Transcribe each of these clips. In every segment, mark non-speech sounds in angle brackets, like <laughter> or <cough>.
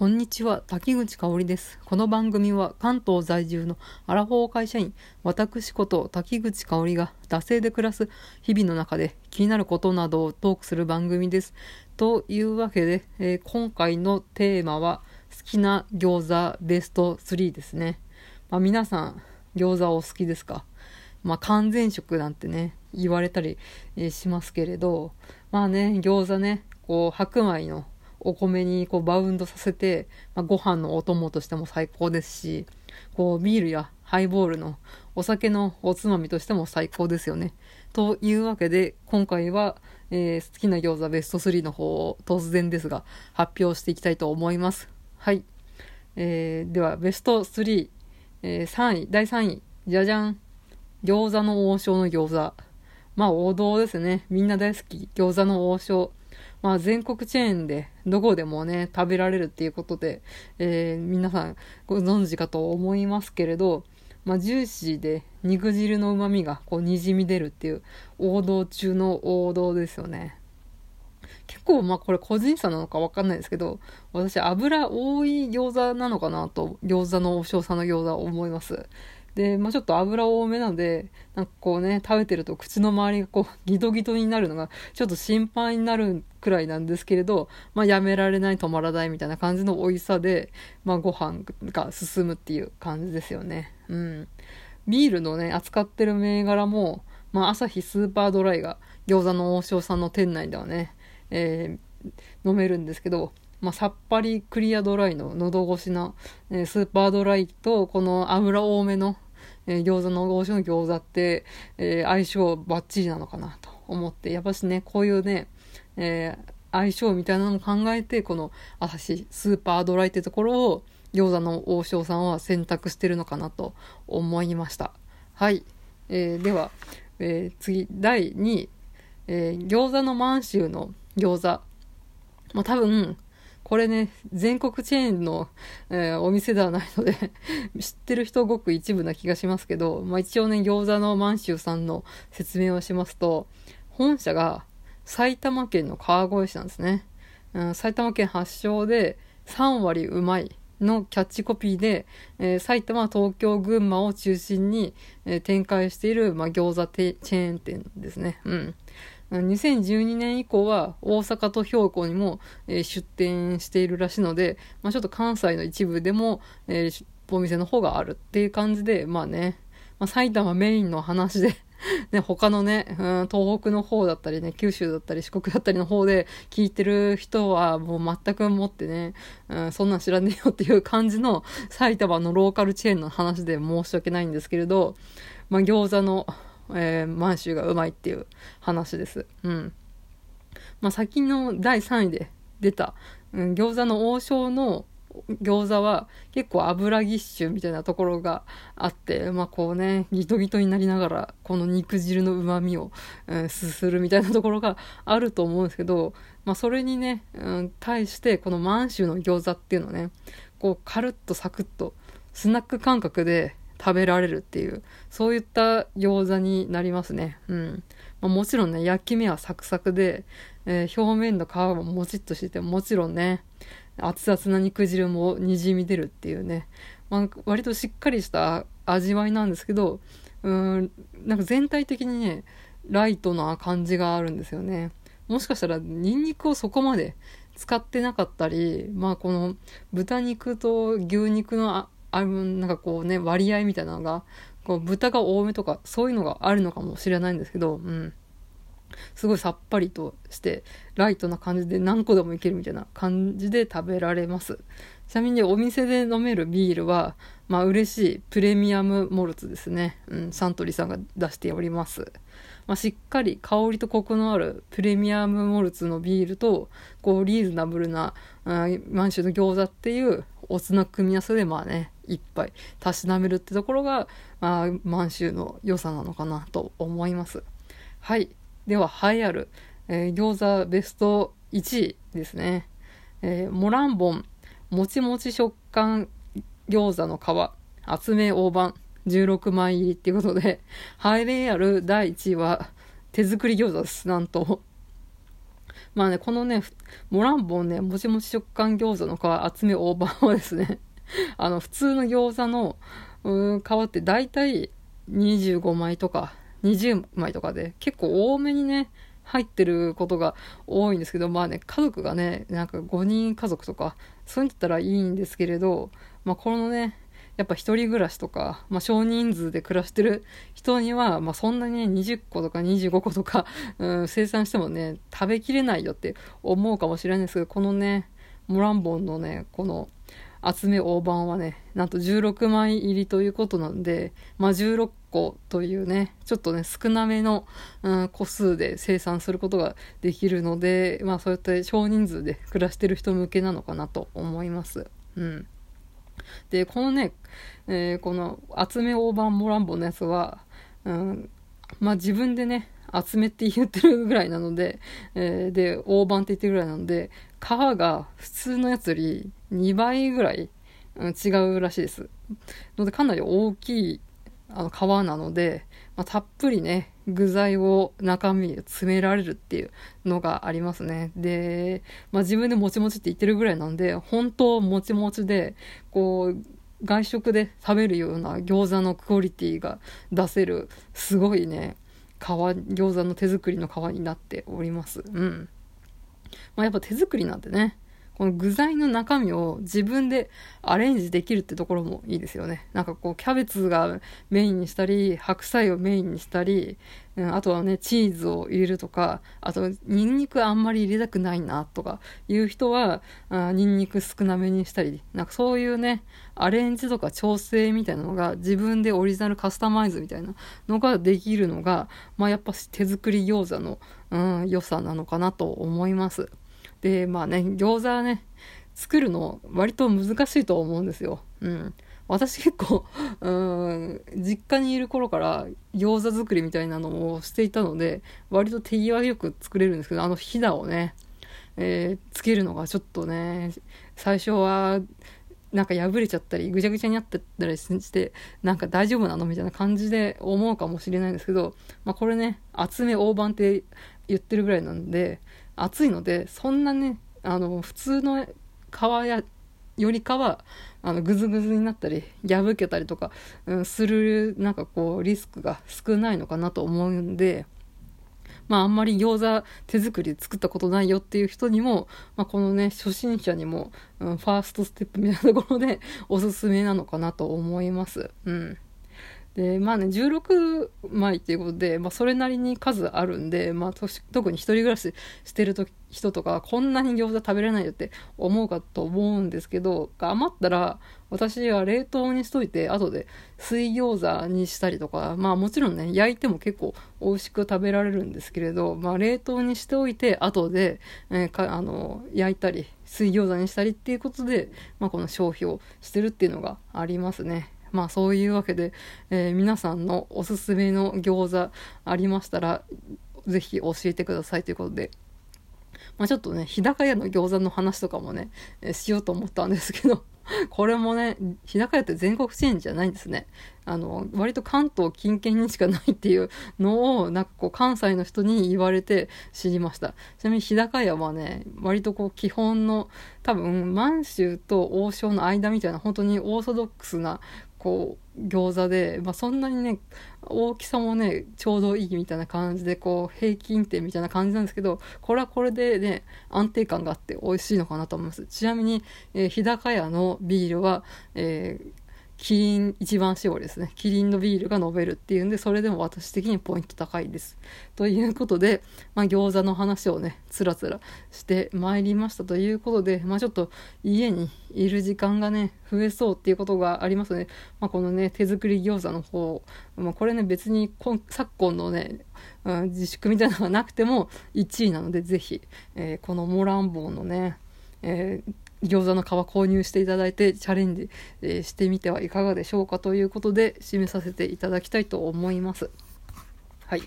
こんにちは、滝口香織です。この番組は関東在住のアラフォー会社員、私こと滝口香織が惰性で暮らす日々の中で気になることなどをトークする番組です。というわけで、えー、今回のテーマは好きな餃子ベスト3ですね。まあ、皆さん、餃子お好きですか？まあ、完全食なんてね、言われたり、しますけれど、まあね、餃子ね、こう、白米のお米にこうバウンドさせて、まあ、ご飯のお供としても最高ですし、こうビールやハイボールのお酒のおつまみとしても最高ですよね。というわけで、今回は、えー、好きな餃子ベスト3の方を突然ですが発表していきたいと思います。はい。えー、では、ベスト3、えー、3位、第3位、じゃじゃん。餃子の王将の餃子。まあ王道ですね。みんな大好き。餃子の王将。まあ、全国チェーンでどこでもね、食べられるっていうことで、えー、皆さんご存知かと思いますけれど、まあ、ジューシーで肉汁の旨味がこう滲み出るっていう王道中の王道ですよね。結構まあこれ個人差なのかわかんないですけど、私油多い餃子なのかなと、餃子のお塩さんの餃子思います。で、まあ、ちょっと油多めなので、なんかこうね、食べてると口の周りがこう <laughs> ギトギトになるのがちょっと心配になるくらいなんですけれど、まあ、やめられない止まらないみたいな感じの美味しさで、まあ、ご飯が進むっていう感じですよね。うん。ビールのね、扱ってる銘柄も、まあ、朝日スーパードライが餃子の王将さんの店内ではね、えー、飲めるんですけど、まあ、さっぱりクリアドライの喉越しな、えー、スーパードライとこの油多めの、えー、餃子の王将の餃子って、えー、相性バッチリなのかなと思って。やっぱしねこういうね、え相性みたいなのも考えてこの朝日スーパードライってところを餃子の王将さんは選択してるのかなと思いました。はい、えでは、え次第2位、え餃子の満州の餃子。まあ、多分これね、全国チェーンの、えー、お店ではないので <laughs> 知ってる人ごく一部な気がしますけど、まあ一応ね、餃子の満州さんの説明をしますと、本社が埼玉県の川越市なんですね。うん、埼玉県発祥で3割うまいのキャッチコピーで、えー、埼玉、東京、群馬を中心に、えー、展開している、まあ、餃子チェーン店ですね。うん。2012年以降は大阪と兵庫にも、出店しているらしいので、まあ、ちょっと関西の一部でも、え、お店の方があるっていう感じで、まあね、まあ、埼玉メインの話で <laughs> ね、他のね、うん、東北の方だったりね、九州だったり四国だったりの方で聞いてる人はもう全くもってね、うん、そんなん知らねえよっていう感じの埼玉のローカルチェーンの話で申し訳ないんですけれど、まあ餃子のえー、満州がうまいっていう話です。うん。まあ、先の第3位で出た、うん、餃子の王将の餃子は結構油ぎっしゅみたいなところがあって、まあこうね、ギトギトになりながら、この肉汁の旨味を、うん、すするみたいなところがあると思うんですけど、まあそれにね、うん、対してこの満州の餃子っていうのね、こうカルッとサクッとスナック感覚で食べられるっていう、そういった餃子になりますね。うん。まあ、もちろんね、焼き目はサクサクで、えー、表面の皮ももちっとしてて、もちろんね、熱々な肉汁もにじみ出るっていうね、まあ、割としっかりした味わいなんですけど、うん、なんか全体的にね、ライトな感じがあるんですよね。もしかしたらニンニクをそこまで使ってなかったり、まあこの豚肉と牛肉のあなんかこうね、割合みたいなのが、こう豚が多めとか、そういうのがあるのかもしれないんですけど、うん。すごいさっぱりとして、ライトな感じで何個でもいけるみたいな感じで食べられます。ちなみにお店で飲めるビールは、まあ嬉しいプレミアムモルツですね。うん、サントリーさんが出しております。まあ、しっかり香りとコクのあるプレミアムモルツのビールと、こうリーズナブルな、満州の餃子っていうおつな組み合わせでまあね、一杯たしなめるってところが、まあ、満州の良さなのかなと思います。はい。では、栄えある、えー、餃子ベスト1位ですね。えー、モランボン、もちもち食感餃子の皮、厚め大判、16枚入りっていうことで、栄えある第1位は手作り餃子です。なんと。まあね、このね、モランボンね、もちもち食感餃子の皮集め大判はですね、<laughs> あの、普通の餃子の、うん、皮って大体25枚とか20枚とかで結構多めにね、入ってることが多いんですけど、まあね、家族がね、なんか5人家族とか、そういうんだったらいいんですけれど、まあこのね、やっぱ一人暮らしとか、まあ、少人数で暮らしてる人には、まあ、そんなにね、20個とか25個とか、<laughs> うん、生産してもね、食べきれないよって思うかもしれないんですけど、このね、モランボンのね、この、集め大判はね、なんと16枚入りということなんで、まあ、16個というね、ちょっとね、少なめの、うん、個数で生産することができるので、まあ、そうやって少人数で暮らしてる人向けなのかなと思います。うん。で、このね、えー、この集め大判モランボのやつは、うん、まあ自分でね、集めって言ってるぐらいなので、えー、で、大判って言ってるぐらいなので、皮が普通のやつより2倍ぐらい、うん、違うらしいです。ので、かなり大きいあの皮なので、まあ、たっぷりね、具材を中身に詰められるっていうのがありますね。で、まあ、自分でもちもちって言ってるぐらいなんで、本当もちもちで、こう、外食で食べるような餃子のクオリティが出せる、すごいね、皮、餃子の手作りの皮になっております。うん。まあ、やっぱ手作りなんでね、この具材の中身を自分でアレンジできるってところもいいですよね。なんかこう、キャベツがメインにしたり、白菜をメインにしたり、うん、あとはね、チーズを入れるとか、あと、ニンニクあんまり入れたくないなとかいう人は、あニンニク少なめにしたり、なんかそういうね、アレンジとか調整みたいなのが自分でオリジナルカスタマイズみたいなのができるのが、まあやっぱ手作り餃子の、うん、良さなのかなと思います。で、まあね、餃子ね、作るの割と難しいと思うんですよ。うん。私結構、<laughs> うん、実家にいる頃から餃子作りみたいなのをしていたので、割と手際よく作れるんですけど、あのひだをね、えー、つけるのがちょっとね、最初は、なんか破れちゃったり、ぐちゃぐちゃになってたりして、なんか大丈夫なのみたいな感じで思うかもしれないんですけど、まあこれね、厚め大判って言ってるぐらいなんで、暑いので、そんなね、あの、普通の皮や、よりかは、あの、ぐずぐずになったり、破けたりとか、うん、する、なんかこう、リスクが少ないのかなと思うんで、まああんまり餃子手作り作ったことないよっていう人にも、まあこのね、初心者にも、うん、ファーストステップみたいなところでおすすめなのかなと思います。うん。で、まあね、16枚っていうことで、まあそれなりに数あるんで、まあ特に一人暮らししてる人とか、こんなに餃子食べれないよって思うかと思うんですけど、余ったら、私は冷凍にしといて、後で水餃子にしたりとか、まあもちろんね、焼いても結構美味しく食べられるんですけれど、まあ冷凍にしておいて、後で、えー、かあの焼いたり、水餃子にしたりっていうことで、まあこの消費をしてるっていうのがありますね。まあそういうわけで、えー、皆さんのおすすめの餃子ありましたら、ぜひ教えてくださいということで、まあちょっとね、日高屋の餃子の話とかもね、えー、しようと思ったんですけど、<laughs> これもね、日高屋って全国チェーンじゃないんですね。あの、割と関東近県にしかないっていうのを、なんかこう関西の人に言われて知りました。ちなみに日高屋はね、割とこう基本の、多分満州と王将の間みたいな本当にオーソドックスなこう餃子で、まあ、そんなにね大きさもねちょうどいいみたいな感じでこう平均点みたいな感じなんですけどこれはこれでね安定感があって美味しいのかなと思います。ちなみに、えー、日高屋のビールは、えーキリン一番搾りですね。キリンのビールが飲めるっていうんで、それでも私的にポイント高いです。ということで、まあ、餃子の話をね、つらつらしてまいりましたということで、まあ、ちょっと家にいる時間がね、増えそうっていうことがありますね。まあ、このね、手作り餃子の方、まあ、これね、別に昨今のね、うん、自粛みたいなのがなくても1位なので、ぜひ、えー、このモランボンのね、えー餃子の皮購入していただいてチャレンジ、えしてみてはいかがでしょうかということで締めさせていただきたいと思います。はい。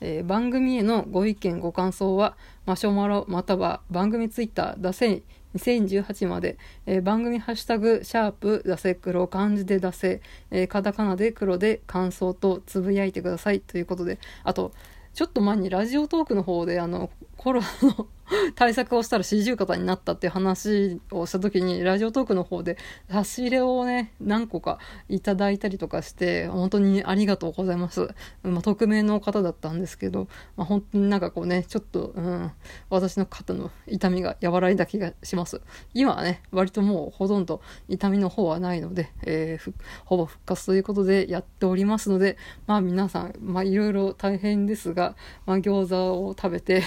えー、番組へのご意見ご感想はマシュマロまたは番組ツイッターだせ2018まで、えー、番組ハッシュタグシャープだせ黒漢字で出せ、えー、カタカナで黒で感想とつぶやいてくださいということであとちょっと前にラジオトークの方であのコロナの <laughs> 対策をしたら四十肩になったっていう話をした時に、ラジオトークの方で差し入れをね、何個かいただいたりとかして、本当にありがとうございます。まあ、匿名の方だったんですけど、まあ、本当になんかこうね、ちょっと、うん、私の肩の痛みが和らいだ気がします。今はね、割ともうほとんど痛みの方はないので、えー、ほぼ復活ということでやっておりますので、まあ皆さん、まあいろいろ大変ですが、まあ餃子を食べて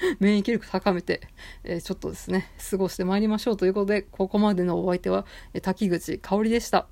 <laughs> 免疫力高めて、えー、ちょっとですね、過ごしてまいりましょうということで、ここまでのお相手は、滝口香織でした。